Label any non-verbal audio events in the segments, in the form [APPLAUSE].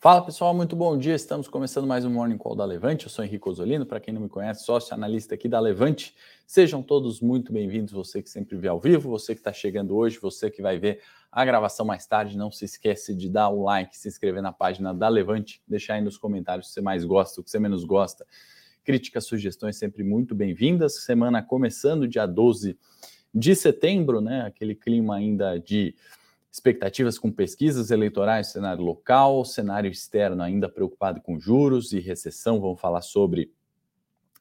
Fala pessoal, muito bom dia. Estamos começando mais um Morning Call da Levante. Eu sou Henrique Osolino, para quem não me conhece, sócio analista aqui da Levante. Sejam todos muito bem-vindos. Você que sempre vê ao vivo, você que está chegando hoje, você que vai ver a gravação mais tarde. Não se esquece de dar o like, se inscrever na página da Levante, deixar aí nos comentários o que você mais gosta, o que você menos gosta. Críticas, sugestões sempre muito bem-vindas. Semana começando dia 12 de setembro, né? Aquele clima ainda de expectativas com pesquisas eleitorais, cenário local, cenário externo ainda preocupado com juros e recessão. Vamos falar sobre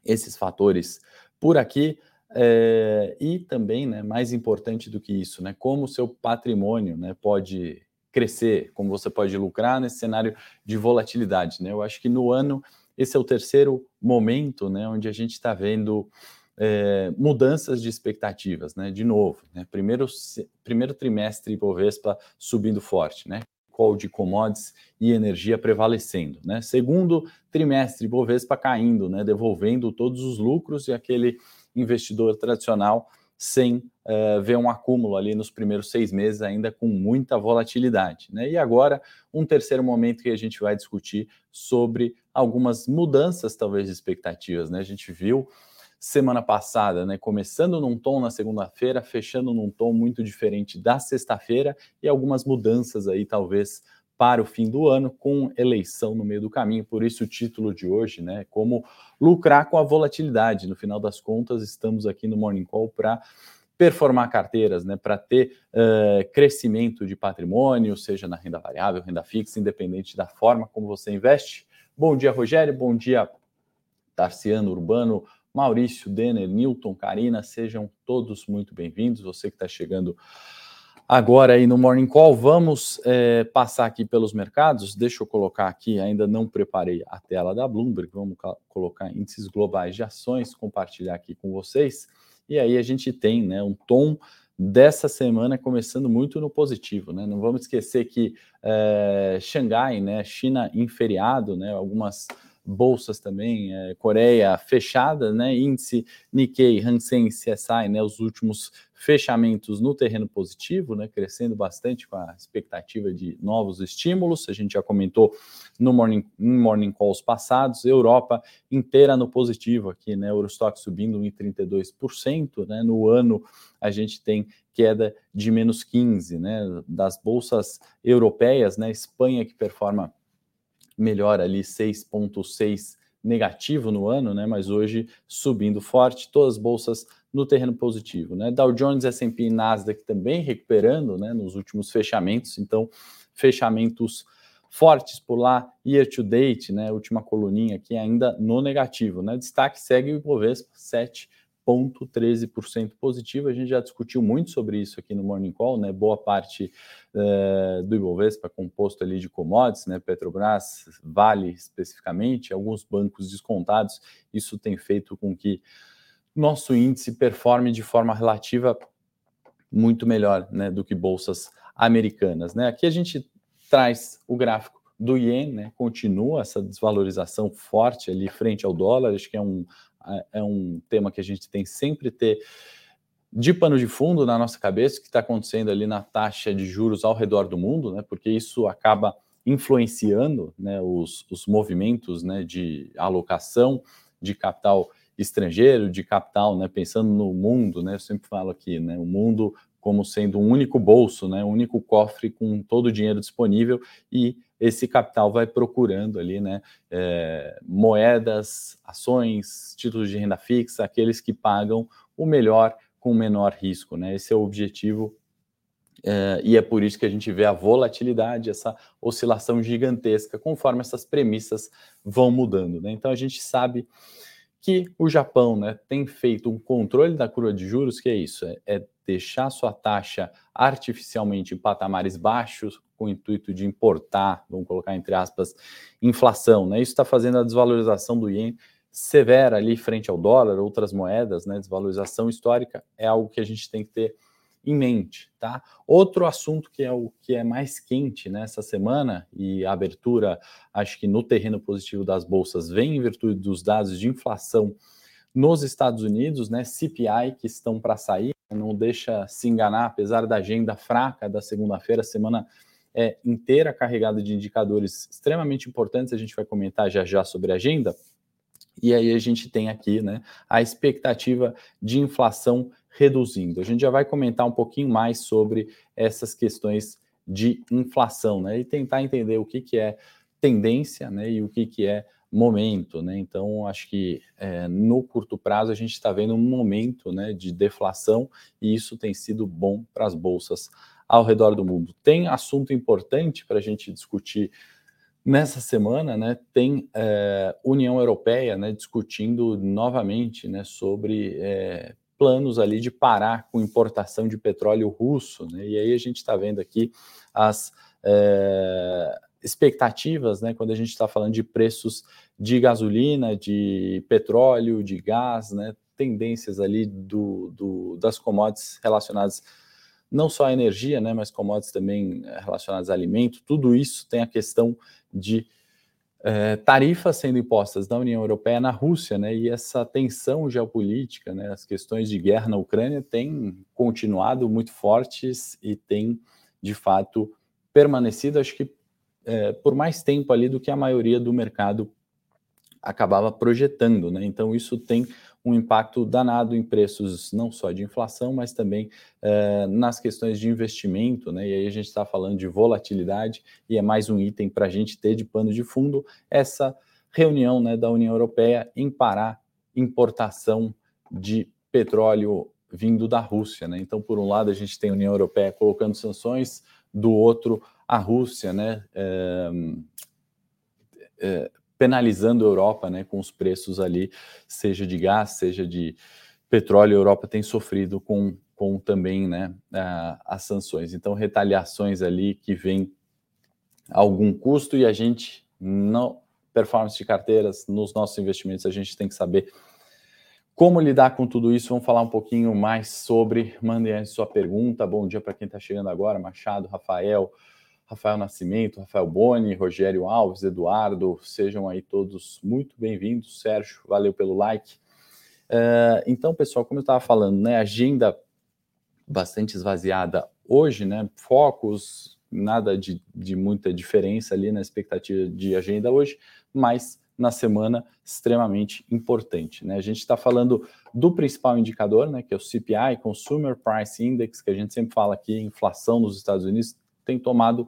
esses fatores por aqui. É, e também, né, mais importante do que isso, né, como o seu patrimônio né, pode crescer, como você pode lucrar nesse cenário de volatilidade. Né? Eu acho que no ano, esse é o terceiro momento né, onde a gente está vendo é, mudanças de expectativas, né? De novo, né? Primeiro, primeiro trimestre Ibovespa subindo forte, né? Call de commodities e energia prevalecendo, né? Segundo trimestre Ibovespa caindo, né? Devolvendo todos os lucros e aquele investidor tradicional sem uh, ver um acúmulo ali nos primeiros seis meses, ainda com muita volatilidade. Né? E agora, um terceiro momento que a gente vai discutir sobre algumas mudanças, talvez, de expectativas. Né? A gente viu semana passada, né? Começando num tom na segunda-feira, fechando num tom muito diferente da sexta-feira e algumas mudanças aí, talvez, para o fim do ano, com eleição no meio do caminho. Por isso, o título de hoje, né? Como lucrar com a volatilidade. No final das contas, estamos aqui no Morning Call para performar carteiras, né, para ter uh, crescimento de patrimônio, seja na renda variável, renda fixa, independente da forma como você investe. Bom dia, Rogério. Bom dia, Tarciano Urbano. Maurício, Denner, Newton, Karina, sejam todos muito bem-vindos. Você que está chegando agora aí no Morning Call, vamos é, passar aqui pelos mercados. Deixa eu colocar aqui, ainda não preparei a tela da Bloomberg, vamos colocar índices globais de ações, compartilhar aqui com vocês. E aí a gente tem né, um tom dessa semana começando muito no positivo, né? Não vamos esquecer que é, Xangai, né, China em feriado, né, algumas bolsas também, é, Coreia fechada, né? Índice Nikkei, Hansen, CSI, né? Os últimos fechamentos no terreno positivo, né? Crescendo bastante com a expectativa de novos estímulos. A gente já comentou no morning, em morning calls passados. Europa inteira no positivo aqui, né? Eurostock subindo 1,32%, né? No ano a gente tem queda de menos 15, né? Das bolsas europeias, né? Espanha que performa melhor ali 6,6 negativo no ano, né? Mas hoje subindo forte, todas as bolsas no terreno positivo, né? Dow Jones, S&P e Nasdaq também recuperando, né? Nos últimos fechamentos, então fechamentos fortes por lá, year to date, né? Última coluninha aqui ainda no negativo, né? Destaque segue o Ibovespa 7 0,13% positivo. A gente já discutiu muito sobre isso aqui no Morning Call, né? Boa parte uh, do Ibovespa composto ali de commodities, né? Petrobras, Vale especificamente, alguns bancos descontados. Isso tem feito com que nosso índice performe de forma relativa muito melhor, né, do que bolsas americanas, né? Aqui a gente traz o gráfico do ien, né? Continua essa desvalorização forte ali frente ao dólar. Acho que é um é um tema que a gente tem sempre ter de pano de fundo na nossa cabeça, o que está acontecendo ali na taxa de juros ao redor do mundo, né? Porque isso acaba influenciando né, os, os movimentos né, de alocação de capital estrangeiro, de capital, né, pensando no mundo, né, eu sempre falo aqui, né, o mundo como sendo um único bolso, né, um único cofre com todo o dinheiro disponível e esse capital vai procurando ali, né, é, moedas, ações, títulos de renda fixa, aqueles que pagam o melhor com o menor risco, né? Esse é o objetivo é, e é por isso que a gente vê a volatilidade, essa oscilação gigantesca, conforme essas premissas vão mudando, né? Então a gente sabe que o Japão, né, tem feito um controle da curva de juros, que é isso, é, é deixar sua taxa artificialmente em patamares baixos, com o intuito de importar, vamos colocar entre aspas, inflação. Né? Isso está fazendo a desvalorização do ien severa ali frente ao dólar, outras moedas, né? Desvalorização histórica é algo que a gente tem que ter em mente, tá? Outro assunto que é o que é mais quente nessa semana e a abertura, acho que no terreno positivo das bolsas vem em virtude dos dados de inflação nos Estados Unidos, né? CPI que estão para sair, não deixa se enganar, apesar da agenda fraca da segunda-feira, semana é inteira carregada de indicadores extremamente importantes, a gente vai comentar já já sobre a agenda. E aí a gente tem aqui né, a expectativa de inflação reduzindo. A gente já vai comentar um pouquinho mais sobre essas questões de inflação, né? E tentar entender o que, que é tendência né, e o que, que é momento, né? Então, acho que é, no curto prazo a gente está vendo um momento né, de deflação e isso tem sido bom para as bolsas ao redor do mundo. Tem assunto importante para a gente discutir nessa semana, né? Tem é, União Europeia né, discutindo novamente né, sobre é, planos ali de parar com importação de petróleo russo, né? E aí a gente está vendo aqui as é, expectativas, né, quando a gente está falando de preços de gasolina, de petróleo, de gás, né, tendências ali do, do, das commodities relacionadas não só à energia, né, mas commodities também eh, relacionadas a alimento, tudo isso tem a questão de é, tarifas sendo impostas da União Europeia na Rússia, né, e essa tensão geopolítica, né, as questões de guerra na Ucrânia têm continuado muito fortes e têm, de fato, permanecido, acho que é, por mais tempo ali do que a maioria do mercado acabava projetando, né? Então isso tem um impacto danado em preços não só de inflação, mas também é, nas questões de investimento, né? E aí a gente está falando de volatilidade e é mais um item para a gente ter de pano de fundo essa reunião né, da União Europeia em parar importação de petróleo vindo da Rússia, né? Então, por um lado, a gente tem a União Europeia colocando sanções, do outro, a Rússia, né? É, é, penalizando a Europa, né? Com os preços ali, seja de gás, seja de petróleo, a Europa tem sofrido com, com também, né? A, as sanções. Então, retaliações ali que vem algum custo e a gente não performance de carteiras nos nossos investimentos a gente tem que saber como lidar com tudo isso? Vamos falar um pouquinho mais sobre. Mandem aí sua pergunta. Bom dia para quem está chegando agora: Machado, Rafael, Rafael Nascimento, Rafael Boni, Rogério Alves, Eduardo. Sejam aí todos muito bem-vindos. Sérgio, valeu pelo like. Uh, então, pessoal, como eu estava falando, né, agenda bastante esvaziada hoje, né? Focos, nada de, de muita diferença ali na expectativa de agenda hoje, mas na semana extremamente importante. Né? A gente está falando do principal indicador, né, que é o CPI, Consumer Price Index, que a gente sempre fala aqui, inflação nos Estados Unidos, tem tomado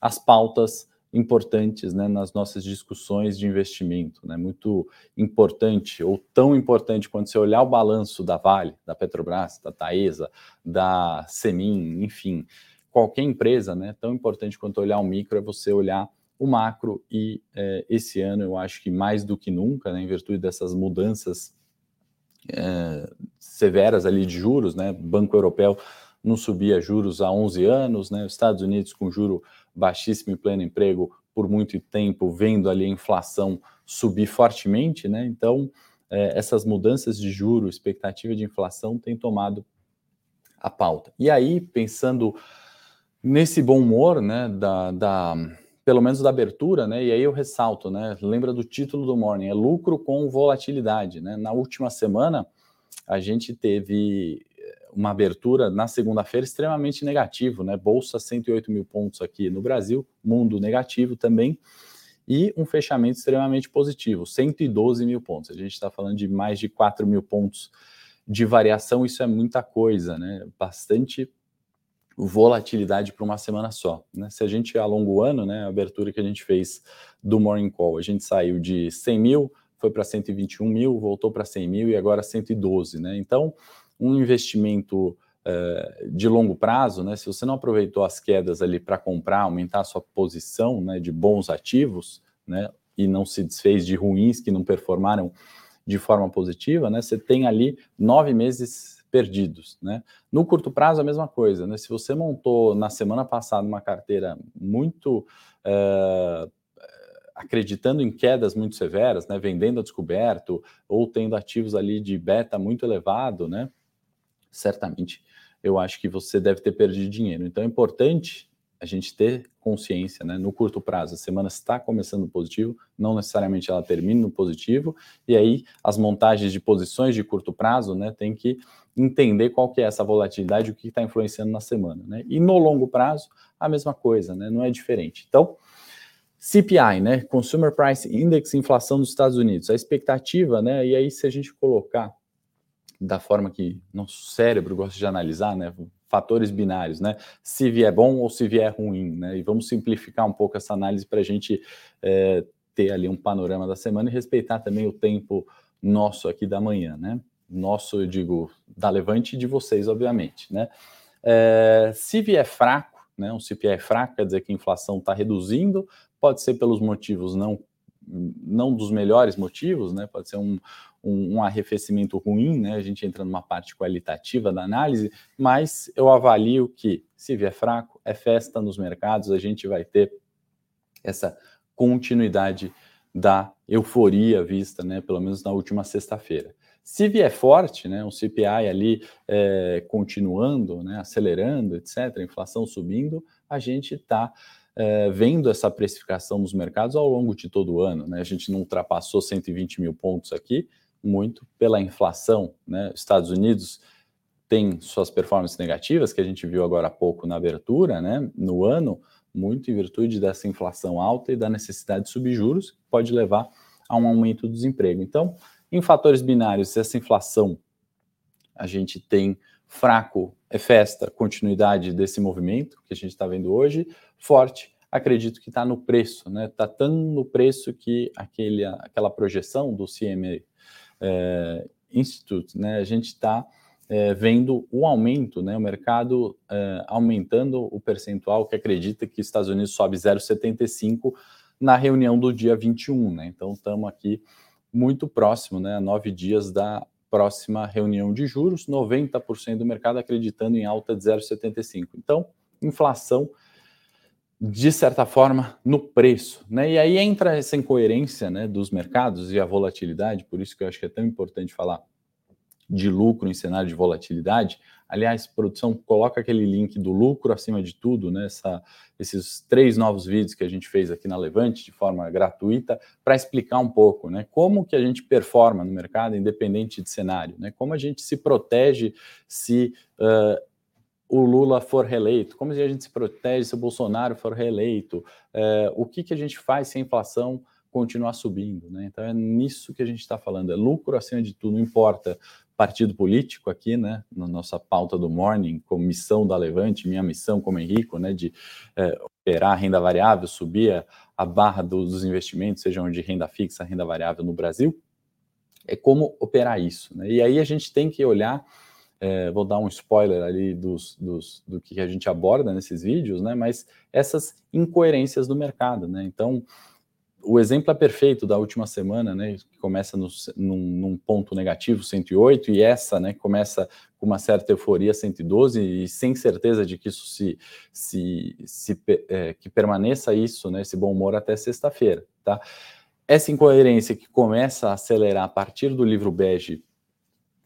as pautas importantes né, nas nossas discussões de investimento. Né? Muito importante, ou tão importante quando você olhar o balanço da Vale, da Petrobras, da Taesa, da Semin, enfim, qualquer empresa, né, tão importante quanto olhar o micro é você olhar o macro e é, esse ano eu acho que mais do que nunca, né, em virtude dessas mudanças é, severas ali de juros, né, Banco Europeu não subia juros há 11 anos, né, os Estados Unidos com juro baixíssimo e pleno emprego por muito tempo, vendo ali a inflação subir fortemente, né, então é, essas mudanças de juro, expectativa de inflação tem tomado a pauta. E aí, pensando nesse bom humor, né, da, da pelo menos da abertura, né? E aí eu ressalto, né? Lembra do título do Morning, é lucro com volatilidade, né? Na última semana a gente teve uma abertura na segunda-feira extremamente negativo, né? Bolsa 108 mil pontos aqui no Brasil, mundo negativo também, e um fechamento extremamente positivo, 112 mil pontos. A gente está falando de mais de 4 mil pontos de variação, isso é muita coisa, né? Bastante volatilidade para uma semana só. Né? Se a gente alonga o ano, né, a abertura que a gente fez do Morning Call, a gente saiu de 100 mil, foi para 121 mil, voltou para 100 mil e agora 112. Né? Então, um investimento uh, de longo prazo, né, se você não aproveitou as quedas ali para comprar, aumentar a sua posição né, de bons ativos, né, e não se desfez de ruins que não performaram de forma positiva, né, você tem ali nove meses perdidos. Né? No curto prazo, a mesma coisa. Né? Se você montou na semana passada uma carteira muito é, acreditando em quedas muito severas, né? vendendo a descoberto, ou tendo ativos ali de beta muito elevado, né? Certamente eu acho que você deve ter perdido dinheiro. Então é importante a gente ter consciência, né? No curto prazo, a semana está começando positivo, não necessariamente ela termina no positivo, e aí as montagens de posições de curto prazo, né, tem que entender qual que é essa volatilidade, o que está influenciando na semana. Né? E no longo prazo, a mesma coisa, né? não é diferente. Então, CPI, né? Consumer Price Index, inflação dos Estados Unidos. A expectativa, né? E aí, se a gente colocar da forma que nosso cérebro gosta de analisar, né? Fatores binários, né? Se vier bom ou se vier ruim, né? E vamos simplificar um pouco essa análise para a gente é, ter ali um panorama da semana e respeitar também o tempo nosso aqui da manhã, né? Nosso, eu digo, da Levante e de vocês, obviamente, né? É, se vier fraco, né? Um CPI fraco, quer dizer que a inflação está reduzindo, pode ser pelos motivos não não dos melhores motivos, né? Pode ser um, um, um, arrefecimento ruim, né? A gente entra numa parte qualitativa da análise, mas eu avalio que se vier fraco, é festa nos mercados, a gente vai ter essa continuidade da euforia vista, né, pelo menos na última sexta-feira. Se vier forte, né, um CPI ali é, continuando, né, acelerando, etc., inflação subindo, a gente está é, vendo essa precificação nos mercados ao longo de todo o ano. Né? A gente não ultrapassou 120 mil pontos aqui, muito pela inflação. Né? Estados Unidos tem suas performances negativas, que a gente viu agora há pouco na abertura, né, no ano, muito em virtude dessa inflação alta e da necessidade de subir juros, que pode levar a um aumento do desemprego. Então, em fatores binários, essa inflação a gente tem fraco é festa, continuidade desse movimento que a gente está vendo hoje, forte, acredito que está no preço, né? Está tão no preço que aquele, aquela projeção do CME é, Institute, né? A gente está é, vendo o aumento, né, o mercado é, aumentando o percentual que acredita que os Estados Unidos sobe 0,75 na reunião do dia 21. Né? Então, estamos aqui muito próximo, né, nove dias da próxima reunião de juros, 90% do mercado acreditando em alta de 0,75. Então, inflação, de certa forma, no preço. Né? E aí entra essa incoerência né, dos mercados e a volatilidade, por isso que eu acho que é tão importante falar de lucro em cenário de volatilidade. Aliás, produção, coloca aquele link do lucro acima de tudo, né? Essa, esses três novos vídeos que a gente fez aqui na Levante de forma gratuita para explicar um pouco, né? Como que a gente performa no mercado independente de cenário, né? Como a gente se protege se uh, o Lula for reeleito, como a gente se protege se o Bolsonaro for reeleito, uh, o que, que a gente faz se a inflação continuar subindo, né? Então é nisso que a gente está falando, é lucro acima de tudo, não importa partido político aqui, né, na nossa pauta do Morning, como missão da Levante, minha missão como Henrico, né, de é, operar a renda variável, subir a, a barra dos investimentos, sejam de renda fixa, renda variável no Brasil, é como operar isso, né, e aí a gente tem que olhar, é, vou dar um spoiler ali dos, dos, do que a gente aborda nesses vídeos, né, mas essas incoerências do mercado, né, então o exemplo é perfeito da última semana, né, que começa no, num, num, ponto negativo, 108, e essa, né, começa com uma certa euforia, 112, e sem certeza de que isso se, se, se é, que permaneça isso, né, esse bom humor até sexta-feira, tá? Essa incoerência que começa a acelerar a partir do livro bege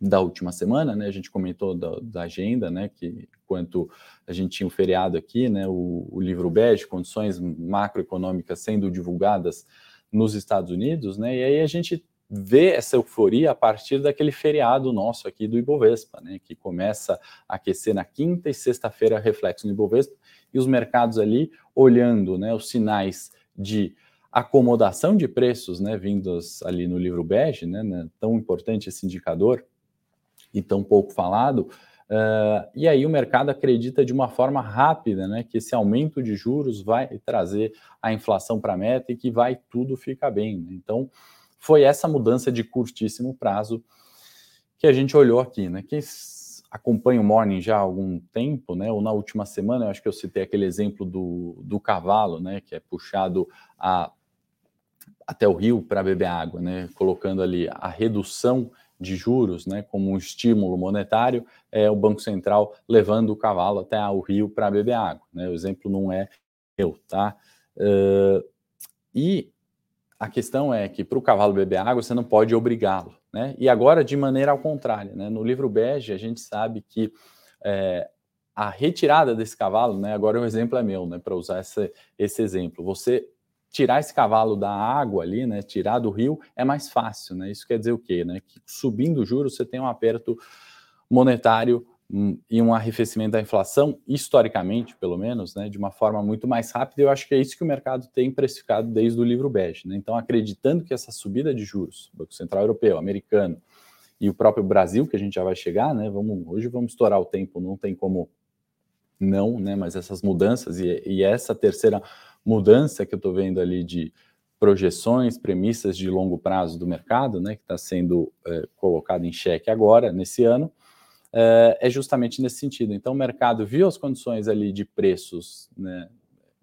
da última semana, né? A gente comentou da, da, agenda, né? Que quanto a gente tinha um feriado aqui, né? O, o livro bege, condições macroeconômicas sendo divulgadas nos Estados Unidos, né? E aí a gente vê essa euforia a partir daquele feriado nosso aqui do Ibovespa, né? Que começa a aquecer na quinta e sexta-feira, reflexo no Ibovespa e os mercados ali olhando, né? Os sinais de acomodação de preços, né? Vindos ali no livro bege, né? né tão importante esse indicador e tão pouco falado. Uh, e aí o mercado acredita de uma forma rápida, né, que esse aumento de juros vai trazer a inflação para a meta e que vai tudo ficar bem. Né? Então, foi essa mudança de curtíssimo prazo que a gente olhou aqui, né? Quem acompanha o Morning já há algum tempo, né? Ou na última semana, eu acho que eu citei aquele exemplo do, do cavalo, né? Que é puxado a, até o rio para beber água, né? Colocando ali a redução de juros, né, como um estímulo monetário, é o Banco Central levando o cavalo até o rio para beber água. Né? O exemplo não é eu, tá? Uh, e a questão é que para o cavalo beber água você não pode obrigá-lo, né? E agora de maneira ao contrário, né? No livro bege a gente sabe que é, a retirada desse cavalo, né? Agora o exemplo é meu, né? Para usar essa, esse exemplo, você tirar esse cavalo da água ali, né, tirar do rio, é mais fácil, né? Isso quer dizer o quê, né? Que subindo o juros você tem um aperto monetário hum, e um arrefecimento da inflação, historicamente, pelo menos, né, de uma forma muito mais rápida. Eu acho que é isso que o mercado tem precificado desde o livro bege. Né? Então, acreditando que essa subida de juros, Banco Central Europeu, americano e o próprio Brasil, que a gente já vai chegar, né? Vamos, hoje vamos estourar o tempo, não tem como não, né? Mas essas mudanças e, e essa terceira mudança que eu estou vendo ali de projeções, premissas de longo prazo do mercado, né, que está sendo é, colocado em xeque agora, nesse ano, é, é, justamente nesse sentido. Então, o mercado viu as condições ali de preços né,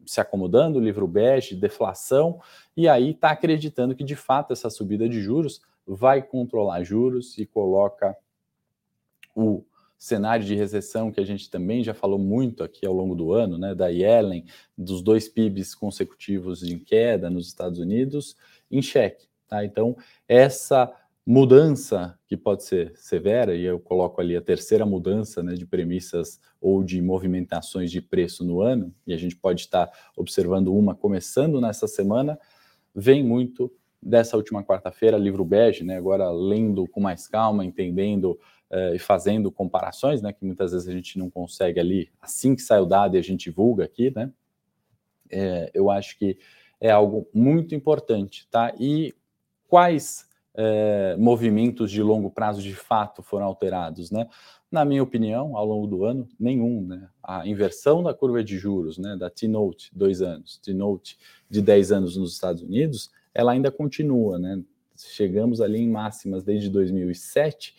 se acomodando, livro bege, deflação, e aí está acreditando que, de fato, essa subida de juros vai controlar juros e coloca o cenário de recessão que a gente também já falou muito aqui ao longo do ano, né, da Yellen, dos dois PIBs consecutivos em queda nos Estados Unidos, em xeque. Tá? Então, essa mudança, que pode ser severa, e eu coloco ali a terceira mudança né, de premissas ou de movimentações de preço no ano, e a gente pode estar observando uma começando nessa semana, vem muito dessa última quarta-feira, livro bege, né, agora lendo com mais calma, entendendo e fazendo comparações, né, que muitas vezes a gente não consegue ali, assim que sai o dado e a gente divulga aqui, né, é, eu acho que é algo muito importante, tá? E quais é, movimentos de longo prazo de fato foram alterados, né? Na minha opinião, ao longo do ano, nenhum, né? A inversão da curva de juros, né, da T-Note, dois anos, T-Note de 10 anos nos Estados Unidos, ela ainda continua, né? Chegamos ali em máximas desde 2007,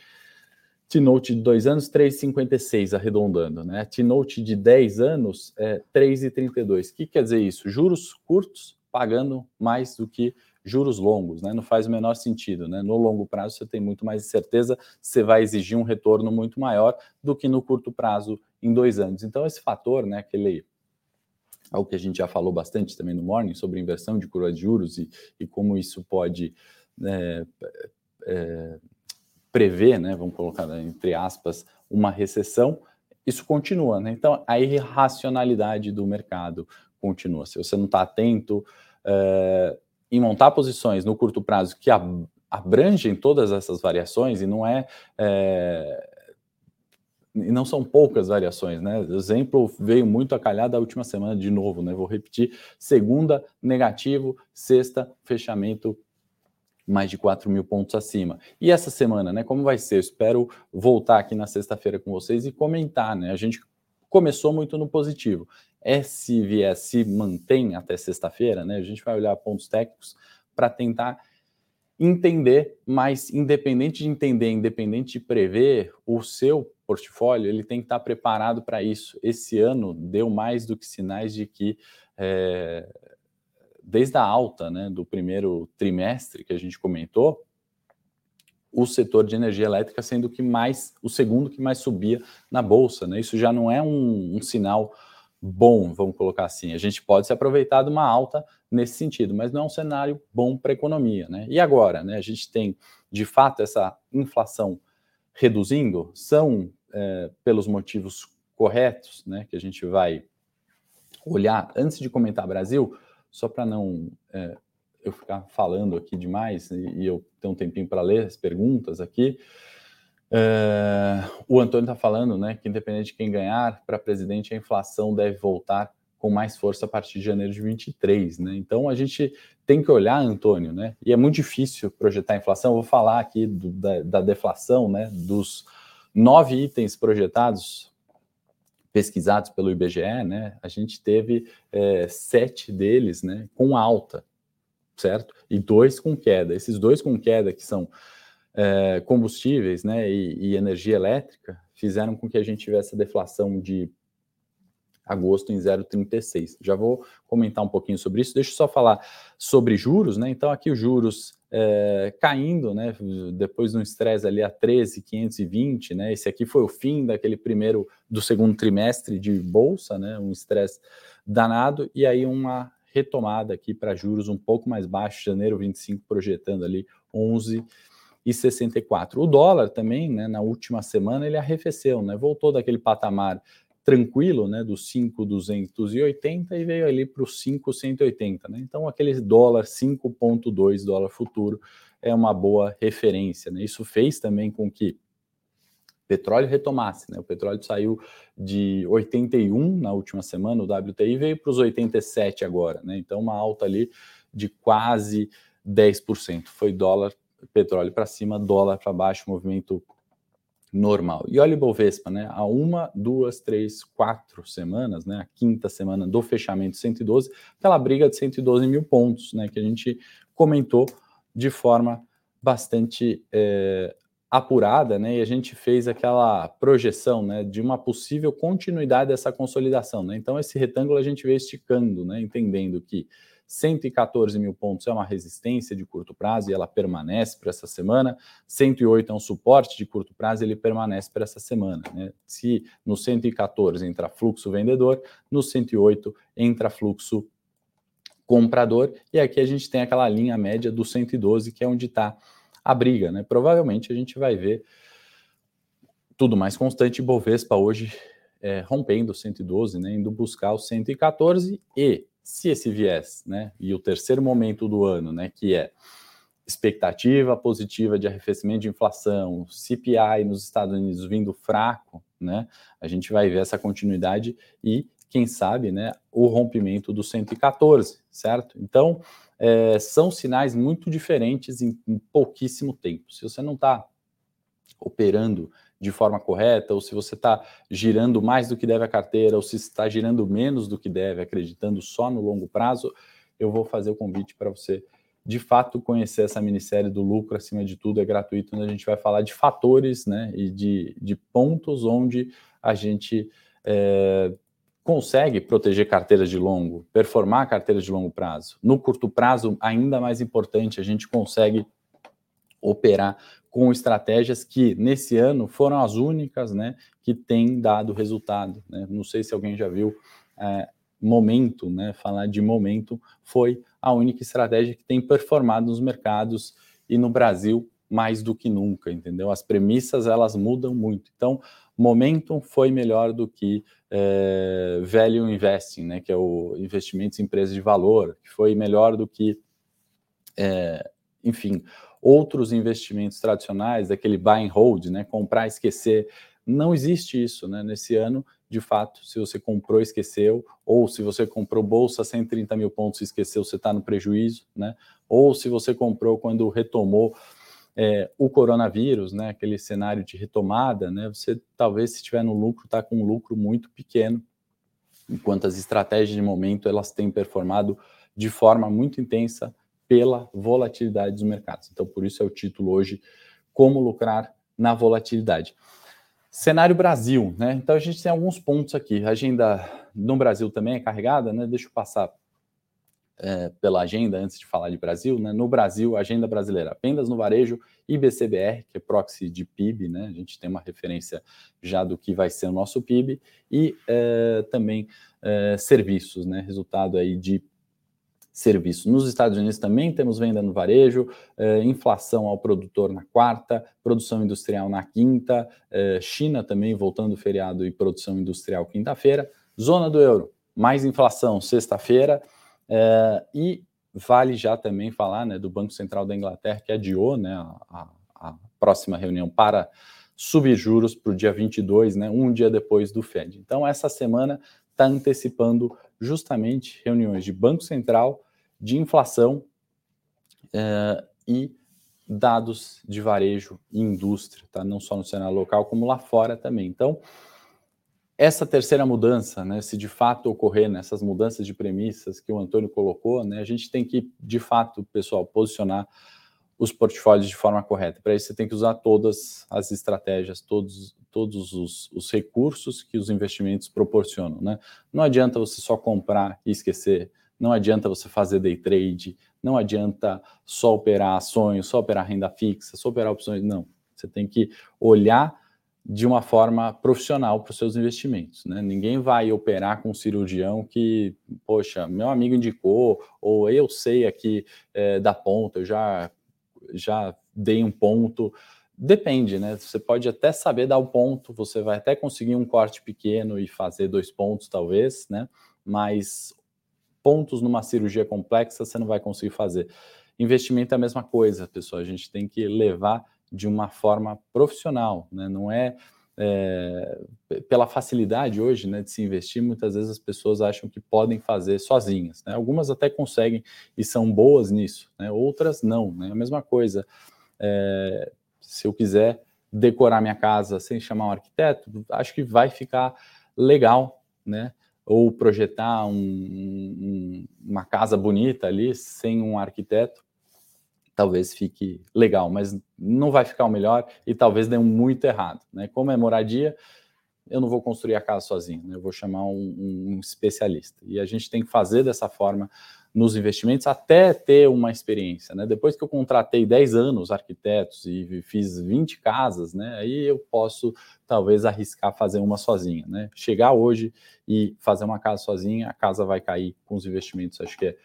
T-Note de dois anos, 3,56 arredondando, né? T-Note de 10 anos, é 3,32. O que quer dizer isso? Juros curtos pagando mais do que juros longos, né? Não faz o menor sentido, né? No longo prazo você tem muito mais certeza, você vai exigir um retorno muito maior do que no curto prazo em dois anos. Então esse fator, né? Aquele algo que a gente já falou bastante também no Morning sobre inversão de curva de juros e, e como isso pode é, é, prevê, né, vamos colocar entre aspas, uma recessão, isso continua. Né? Então, a irracionalidade do mercado continua. Se você não está atento é, em montar posições no curto prazo que abrangem todas essas variações, e não é, é e não são poucas variações, né? O exemplo veio muito a calhar da última semana de novo, né? Vou repetir: segunda, negativo, sexta, fechamento mais de 4 mil pontos acima. E essa semana, né? Como vai ser? Eu espero voltar aqui na sexta-feira com vocês e comentar, né? A gente começou muito no positivo. Esse viés se mantém até sexta-feira, né? A gente vai olhar pontos técnicos para tentar entender, mas independente de entender, independente de prever, o seu portfólio ele tem que estar preparado para isso. Esse ano deu mais do que sinais de que é, desde a alta né, do primeiro trimestre que a gente comentou, o setor de energia elétrica sendo que mais o segundo que mais subia na bolsa, né? Isso já não é um, um sinal bom, vamos colocar assim. A gente pode se aproveitar de uma alta nesse sentido, mas não é um cenário bom para a economia, né? E agora, né? A gente tem de fato essa inflação reduzindo, são é, pelos motivos corretos, né? Que a gente vai olhar antes de comentar Brasil só para não é, eu ficar falando aqui demais e, e eu ter um tempinho para ler as perguntas aqui. É, o Antônio está falando né, que, independente de quem ganhar, para presidente a inflação deve voltar com mais força a partir de janeiro de 23. Né? Então a gente tem que olhar, Antônio, né? e é muito difícil projetar a inflação. Eu vou falar aqui do, da, da deflação, né? dos nove itens projetados pesquisados pelo IBGE, né, a gente teve é, sete deles né, com alta, certo? E dois com queda. Esses dois com queda, que são é, combustíveis né, e, e, energia elétrica, fizeram com que a gente tivesse a deflação de agosto em 0,36. Já vou comentar um pouquinho sobre isso. Deixa eu só falar sobre juros, né? Então, aqui os juros é, caindo, né? Depois de um estresse ali a 13,520, né? Esse aqui foi o fim daquele primeiro, do segundo trimestre de bolsa, né? Um estresse danado, e aí uma retomada aqui para juros um pouco mais baixo, janeiro 25 projetando ali 11 e 64. O dólar também, né, na última semana ele arrefeceu, né? Voltou daquele patamar tranquilo, né, dos 5,280 e veio ali para os 5,180, né? Então aquele dólar 5,2 dólar futuro é uma boa referência, né? Isso fez também com que petróleo retomasse. Né? O petróleo saiu de 81 na última semana, o WTI veio para os 87 agora. Né? Então, uma alta ali de quase 10%. Foi dólar, petróleo para cima, dólar para baixo, movimento normal. E olha o Bovespa, né? Há uma, duas, três, quatro semanas, né? A quinta semana do fechamento 112, aquela briga de 112 mil pontos, né? Que a gente comentou de forma bastante é, apurada, né? E a gente fez aquela projeção, né? De uma possível continuidade dessa consolidação, né? Então esse retângulo a gente vê esticando, né? Entendendo que 114 mil pontos é uma resistência de curto prazo e ela permanece para essa semana. 108 é um suporte de curto prazo e ele permanece para essa semana. Né? Se no 114 entra fluxo vendedor, no 108 entra fluxo comprador, e aqui a gente tem aquela linha média do 112, que é onde está a briga. Né? Provavelmente a gente vai ver tudo mais constante. Bovespa hoje é, rompendo o 112, né, indo buscar o 114 e se esse viés, né, e o terceiro momento do ano, né, que é expectativa positiva de arrefecimento de inflação, CPI nos Estados Unidos vindo fraco, né, a gente vai ver essa continuidade e, quem sabe, né, o rompimento do 114, certo? Então, é, são sinais muito diferentes em, em pouquíssimo tempo. Se você não está operando de forma correta, ou se você está girando mais do que deve a carteira, ou se está girando menos do que deve, acreditando só no longo prazo, eu vou fazer o convite para você de fato conhecer essa minissérie do lucro acima de tudo, é gratuito, onde a gente vai falar de fatores né, e de, de pontos onde a gente é, consegue proteger carteiras de longo, performar carteiras de longo prazo. No curto prazo, ainda mais importante, a gente consegue operar com estratégias que nesse ano foram as únicas né, que têm dado resultado. Né? Não sei se alguém já viu é, momento, né, falar de momento, foi a única estratégia que tem performado nos mercados e no Brasil mais do que nunca, entendeu? As premissas elas mudam muito. Então, momentum foi melhor do que é, value investing, né, que é o investimentos em empresas de valor, que foi melhor do que, é, enfim, outros investimentos tradicionais, daquele buy and hold, né, comprar esquecer. Não existe isso, né? Nesse ano, de fato, se você comprou esqueceu, ou se você comprou bolsa 130 mil pontos e esqueceu, você está no prejuízo, né? Ou se você comprou quando retomou é, o coronavírus, né? Aquele cenário de retomada, né? Você talvez, se estiver no lucro, está com um lucro muito pequeno, enquanto as estratégias de momento elas têm performado de forma muito intensa pela volatilidade dos mercados. Então, por isso é o título hoje, Como Lucrar na Volatilidade. Cenário Brasil, né? Então a gente tem alguns pontos aqui. A agenda no Brasil também é carregada, né? Deixa eu passar é, pela agenda antes de falar de Brasil, né? No Brasil, agenda brasileira, vendas no varejo, IBCBR, que é proxy de PIB, né? A gente tem uma referência já do que vai ser o nosso PIB, e é, também é, serviços, né? Resultado aí de serviços. Nos Estados Unidos também temos venda no varejo, eh, inflação ao produtor na quarta, produção industrial na quinta, eh, China também voltando o feriado e produção industrial quinta-feira, zona do euro, mais inflação sexta-feira, eh, e vale já também falar né, do Banco Central da Inglaterra, que adiou né, a, a próxima reunião para subir juros para o dia 22, né, um dia depois do Fed. Então, essa semana está antecipando justamente reuniões de Banco Central de inflação é, e dados de varejo e indústria, tá? não só no cenário local, como lá fora também. Então, essa terceira mudança, né, se de fato ocorrer nessas mudanças de premissas que o Antônio colocou, né, a gente tem que, de fato, pessoal, posicionar os portfólios de forma correta. Para isso, você tem que usar todas as estratégias, todos, todos os, os recursos que os investimentos proporcionam. Né? Não adianta você só comprar e esquecer não adianta você fazer day trade, não adianta só operar ações, só operar renda fixa, só operar opções. Não. Você tem que olhar de uma forma profissional para os seus investimentos. Né? Ninguém vai operar com um cirurgião que, poxa, meu amigo indicou, ou eu sei aqui é, da ponta, eu já, já dei um ponto. Depende, né? Você pode até saber dar o um ponto, você vai até conseguir um corte pequeno e fazer dois pontos, talvez, né? Mas pontos numa cirurgia complexa você não vai conseguir fazer. Investimento é a mesma coisa, pessoal. A gente tem que levar de uma forma profissional, né? Não é é, pela facilidade hoje né, de se investir, muitas vezes as pessoas acham que podem fazer sozinhas. Né? Algumas até conseguem e são boas nisso, né? outras não. Né? A mesma coisa, é, se eu quiser decorar minha casa sem chamar um arquiteto, acho que vai ficar legal, né? Ou projetar um, um, uma casa bonita ali sem um arquiteto, talvez fique legal, mas não vai ficar o melhor e talvez dê muito errado. Né? Como é moradia, eu não vou construir a casa sozinho, né? eu vou chamar um, um, especialista. E a gente tem que fazer dessa forma nos investimentos até ter uma experiência. Né? Depois que eu contratei 10 anos arquitetos e fiz 20 casas, né? aí eu posso talvez arriscar fazer uma sozinha. Né? Chegar hoje e fazer uma casa sozinha, a casa vai cair com os investimentos, acho que é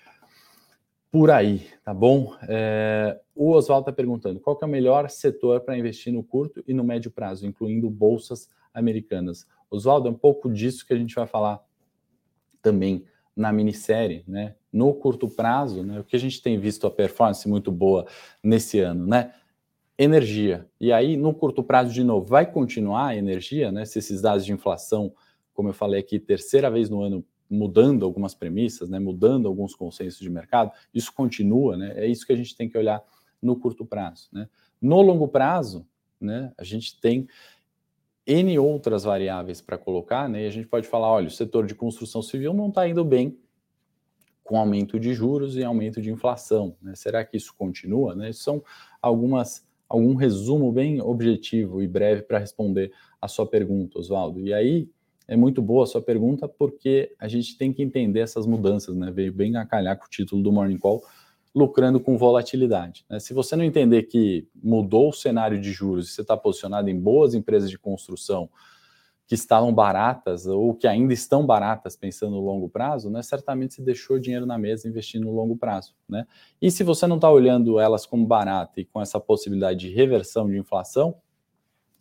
por aí, tá bom? É, o Oswaldo está perguntando qual é o melhor setor para investir no curto e no médio prazo, incluindo bolsas americanas. Oswaldo, é um pouco disso que a gente vai falar também na minissérie, né? No curto prazo, né? O que a gente tem visto a performance muito boa nesse ano, né? Energia. E aí, no curto prazo, de novo, vai continuar a energia, né? Se esses dados de inflação, como eu falei aqui, terceira vez no ano mudando algumas premissas, né, mudando alguns consensos de mercado, isso continua, né, é isso que a gente tem que olhar no curto prazo. Né. No longo prazo, né, a gente tem N outras variáveis para colocar, né, e a gente pode falar, olha, o setor de construção civil não está indo bem com aumento de juros e aumento de inflação. Né, será que isso continua? Né, são algumas algum resumo bem objetivo e breve para responder a sua pergunta, Oswaldo. E aí, é muito boa a sua pergunta, porque a gente tem que entender essas mudanças, né? Veio bem a calhar com o título do Morning Call, lucrando com volatilidade. Né? Se você não entender que mudou o cenário de juros e você está posicionado em boas empresas de construção que estavam baratas ou que ainda estão baratas pensando no longo prazo, né, certamente você deixou dinheiro na mesa investindo no longo prazo. Né? E se você não está olhando elas como barata e com essa possibilidade de reversão de inflação,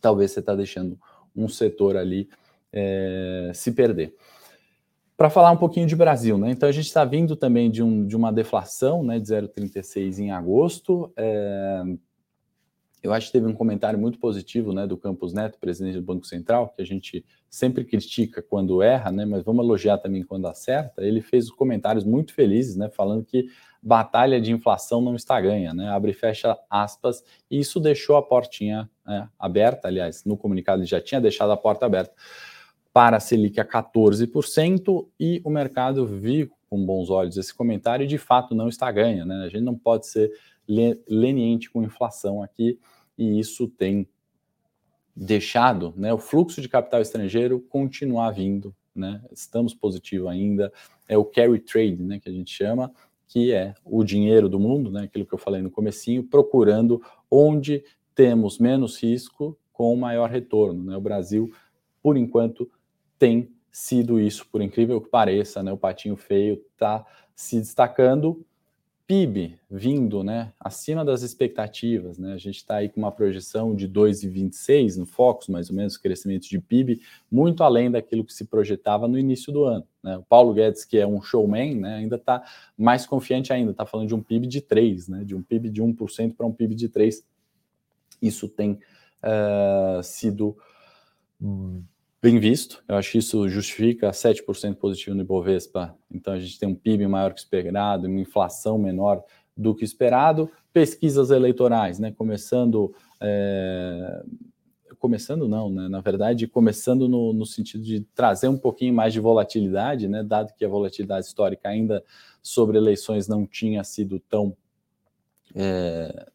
talvez você está deixando um setor ali é, se perder. Para falar um pouquinho de Brasil, né? Então a gente está vindo também de, um, de uma deflação né, de 0,36 em agosto. É, eu acho que teve um comentário muito positivo né, do Campos Neto, presidente do Banco Central, que a gente sempre critica quando erra, né, mas vamos elogiar também quando acerta. Ele fez comentários muito felizes, né, falando que batalha de inflação não está ganha, né, abre e fecha aspas, e isso deixou a portinha né, aberta, aliás, no comunicado ele já tinha deixado a porta aberta para a Selic a 14% e o mercado viu com bons olhos esse comentário e de fato não está ganha. Né? A gente não pode ser leniente com inflação aqui e isso tem deixado né, o fluxo de capital estrangeiro continuar vindo. Né? Estamos positivo ainda. É o carry trade né, que a gente chama, que é o dinheiro do mundo, né, aquilo que eu falei no comecinho, procurando onde temos menos risco com maior retorno. Né? O Brasil, por enquanto, tem sido isso, por incrível que pareça, né? O patinho feio está se destacando. PIB vindo, né, acima das expectativas, né? A gente está aí com uma projeção de 2,26 no Focus, mais ou menos, crescimento de PIB, muito além daquilo que se projetava no início do ano. Né? O Paulo Guedes, que é um showman, né, ainda está mais confiante ainda, está falando de um PIB de 3, né? De um PIB de 1% para um PIB de 3. Isso tem uh, sido bem visto. Eu acho que isso justifica 7% positivo no Ibovespa. Então a gente tem um PIB maior que esperado, uma inflação menor do que esperado. Pesquisas eleitorais, né? Começando. É... Começando não, né? Na verdade, começando no, no, sentido de trazer um pouquinho mais de volatilidade, né? Dado que a volatilidade histórica ainda sobre eleições não tinha sido tão é,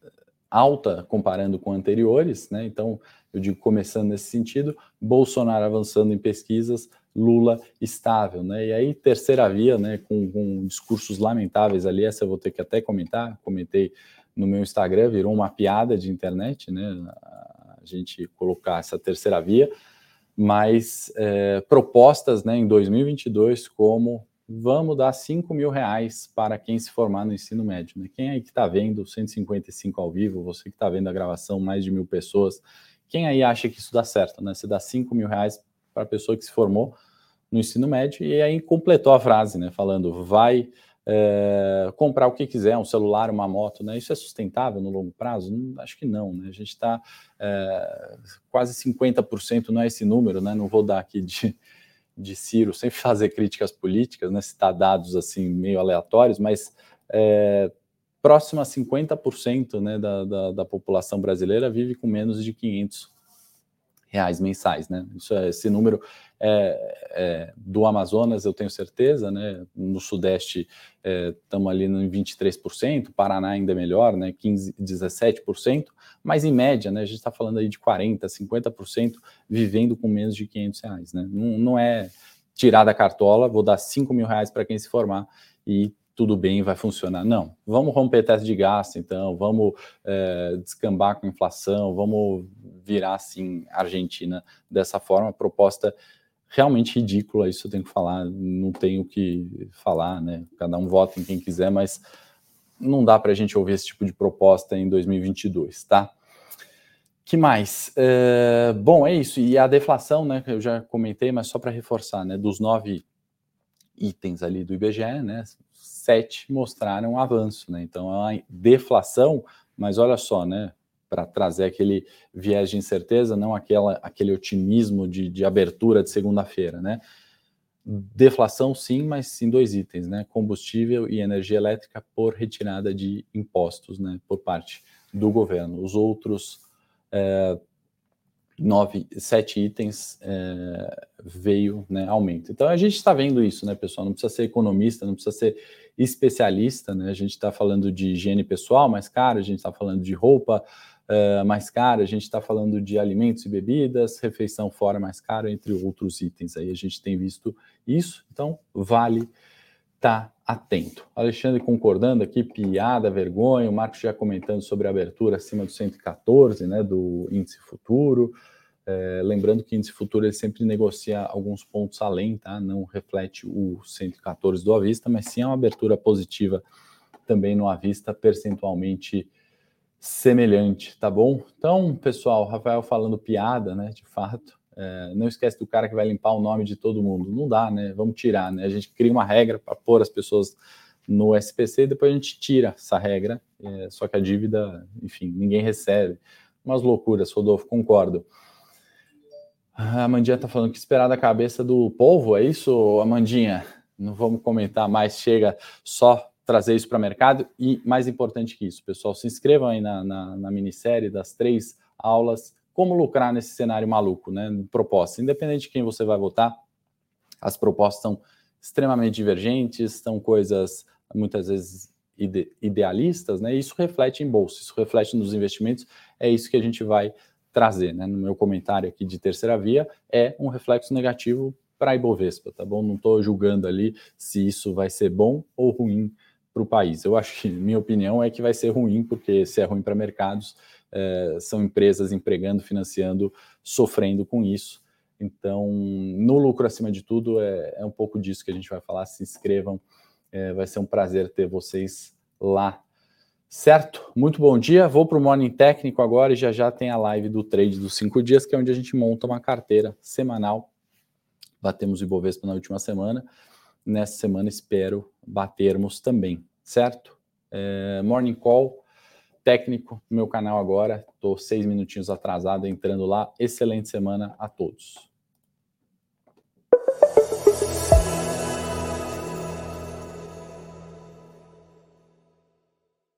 alta comparando com anteriores, né? Então, eu digo começando nesse sentido, Bolsonaro avançando em pesquisas, Lula estável, né? E aí, terceira via, né, com, com discursos lamentáveis ali, essa eu vou ter que até comentar, comentei no meu Instagram, virou uma piada de internet, né? A gente colocar essa terceira via, mas é, propostas né, em 2022 como vamos dar 5 mil reais para quem se formar no ensino médio. Né? Quem aí que está vendo 155 ao vivo, você que está vendo a gravação, mais de mil pessoas, quem aí acha que isso dá certo? Né? Você dá 5 mil reais para a pessoa que se formou no ensino médio e aí completou a frase, né? Falando vai é, comprar o que quiser, um celular, uma moto, né? Isso é sustentável no longo prazo? Não, acho que não, né? A gente está é, quase 50%, não é esse número, né? Não vou dar aqui de, de Ciro, sem [LAUGHS] fazer críticas políticas, né? Citar dados assim meio aleatórios, mas é, próximo a 50% né, da, da, da população brasileira vive com menos de 500 reais mensais, né? Isso é, esse número é, é, do Amazonas, eu tenho certeza, né? No Sudeste estamos é, ali em 23%, Paraná ainda é melhor, né? 15, 17%, mas em média, né? A gente está falando aí de 40%, 50% vivendo com menos de 500 reais, né? Não, não é tirar da cartola, vou dar 5 mil reais para quem se formar e tudo bem, vai funcionar. Não, vamos romper teto de gasto, então, vamos é, descambar com inflação, vamos virar, assim, Argentina dessa forma, proposta realmente ridícula, isso eu tenho que falar, não tenho o que falar, né, cada um vota em quem quiser, mas não dá para a gente ouvir esse tipo de proposta em 2022, tá? que mais? É, bom, é isso. E a deflação, né, eu já comentei, mas só para reforçar, né, dos nove itens ali do IBGE, né, sete mostraram avanço, né? Então uma deflação, mas olha só, né? Para trazer aquele viés de incerteza, não aquela, aquele otimismo de, de abertura de segunda-feira, né? Deflação, sim, mas em dois itens, né? Combustível e energia elétrica por retirada de impostos, né? Por parte do governo. Os outros é, nove, sete itens é, veio né, aumento. Então a gente está vendo isso, né, pessoal? Não precisa ser economista, não precisa ser especialista, né? A gente está falando de higiene pessoal mais cara, a gente está falando de roupa uh, mais cara, a gente está falando de alimentos e bebidas, refeição fora mais cara, entre outros itens. Aí a gente tem visto isso, então vale estar tá atento. Alexandre concordando aqui, piada, vergonha, o Marcos já comentando sobre a abertura acima do 114, né, do índice futuro. É, lembrando que o índice futuro ele sempre negocia alguns pontos além, tá? Não reflete o 114 do avista, mas sim é uma abertura positiva também no avista, percentualmente semelhante, tá bom? Então, pessoal, Rafael falando piada, né? De fato, é, não esquece do cara que vai limpar o nome de todo mundo. Não dá, né? Vamos tirar, né? A gente cria uma regra para pôr as pessoas no SPC e depois a gente tira essa regra. É, só que a dívida, enfim, ninguém recebe. Umas loucuras, Rodolfo, concordo. A Amandinha está falando que esperar da cabeça do povo, é isso, Amandinha? Não vamos comentar mais, chega só trazer isso para o mercado. E mais importante que isso, pessoal, se inscrevam aí na, na, na minissérie das três aulas, como lucrar nesse cenário maluco, né? Proposta, independente de quem você vai votar, as propostas são extremamente divergentes, são coisas muitas vezes ide idealistas, né? Isso reflete em bolsa, isso reflete nos investimentos, é isso que a gente vai trazer, né, no meu comentário aqui de terceira via, é um reflexo negativo para a Ibovespa, tá bom? Não estou julgando ali se isso vai ser bom ou ruim para o país. Eu acho que minha opinião é que vai ser ruim, porque se é ruim para mercados, é, são empresas empregando, financiando, sofrendo com isso. Então, no lucro acima de tudo, é, é um pouco disso que a gente vai falar. Se inscrevam, é, vai ser um prazer ter vocês lá Certo? Muito bom dia. Vou para o Morning Técnico agora e já já tem a live do trade dos cinco dias, que é onde a gente monta uma carteira semanal. Batemos o Ibovespa na última semana. Nessa semana espero batermos também, certo? É, morning Call técnico meu canal agora. Estou seis minutinhos atrasado entrando lá. Excelente semana a todos.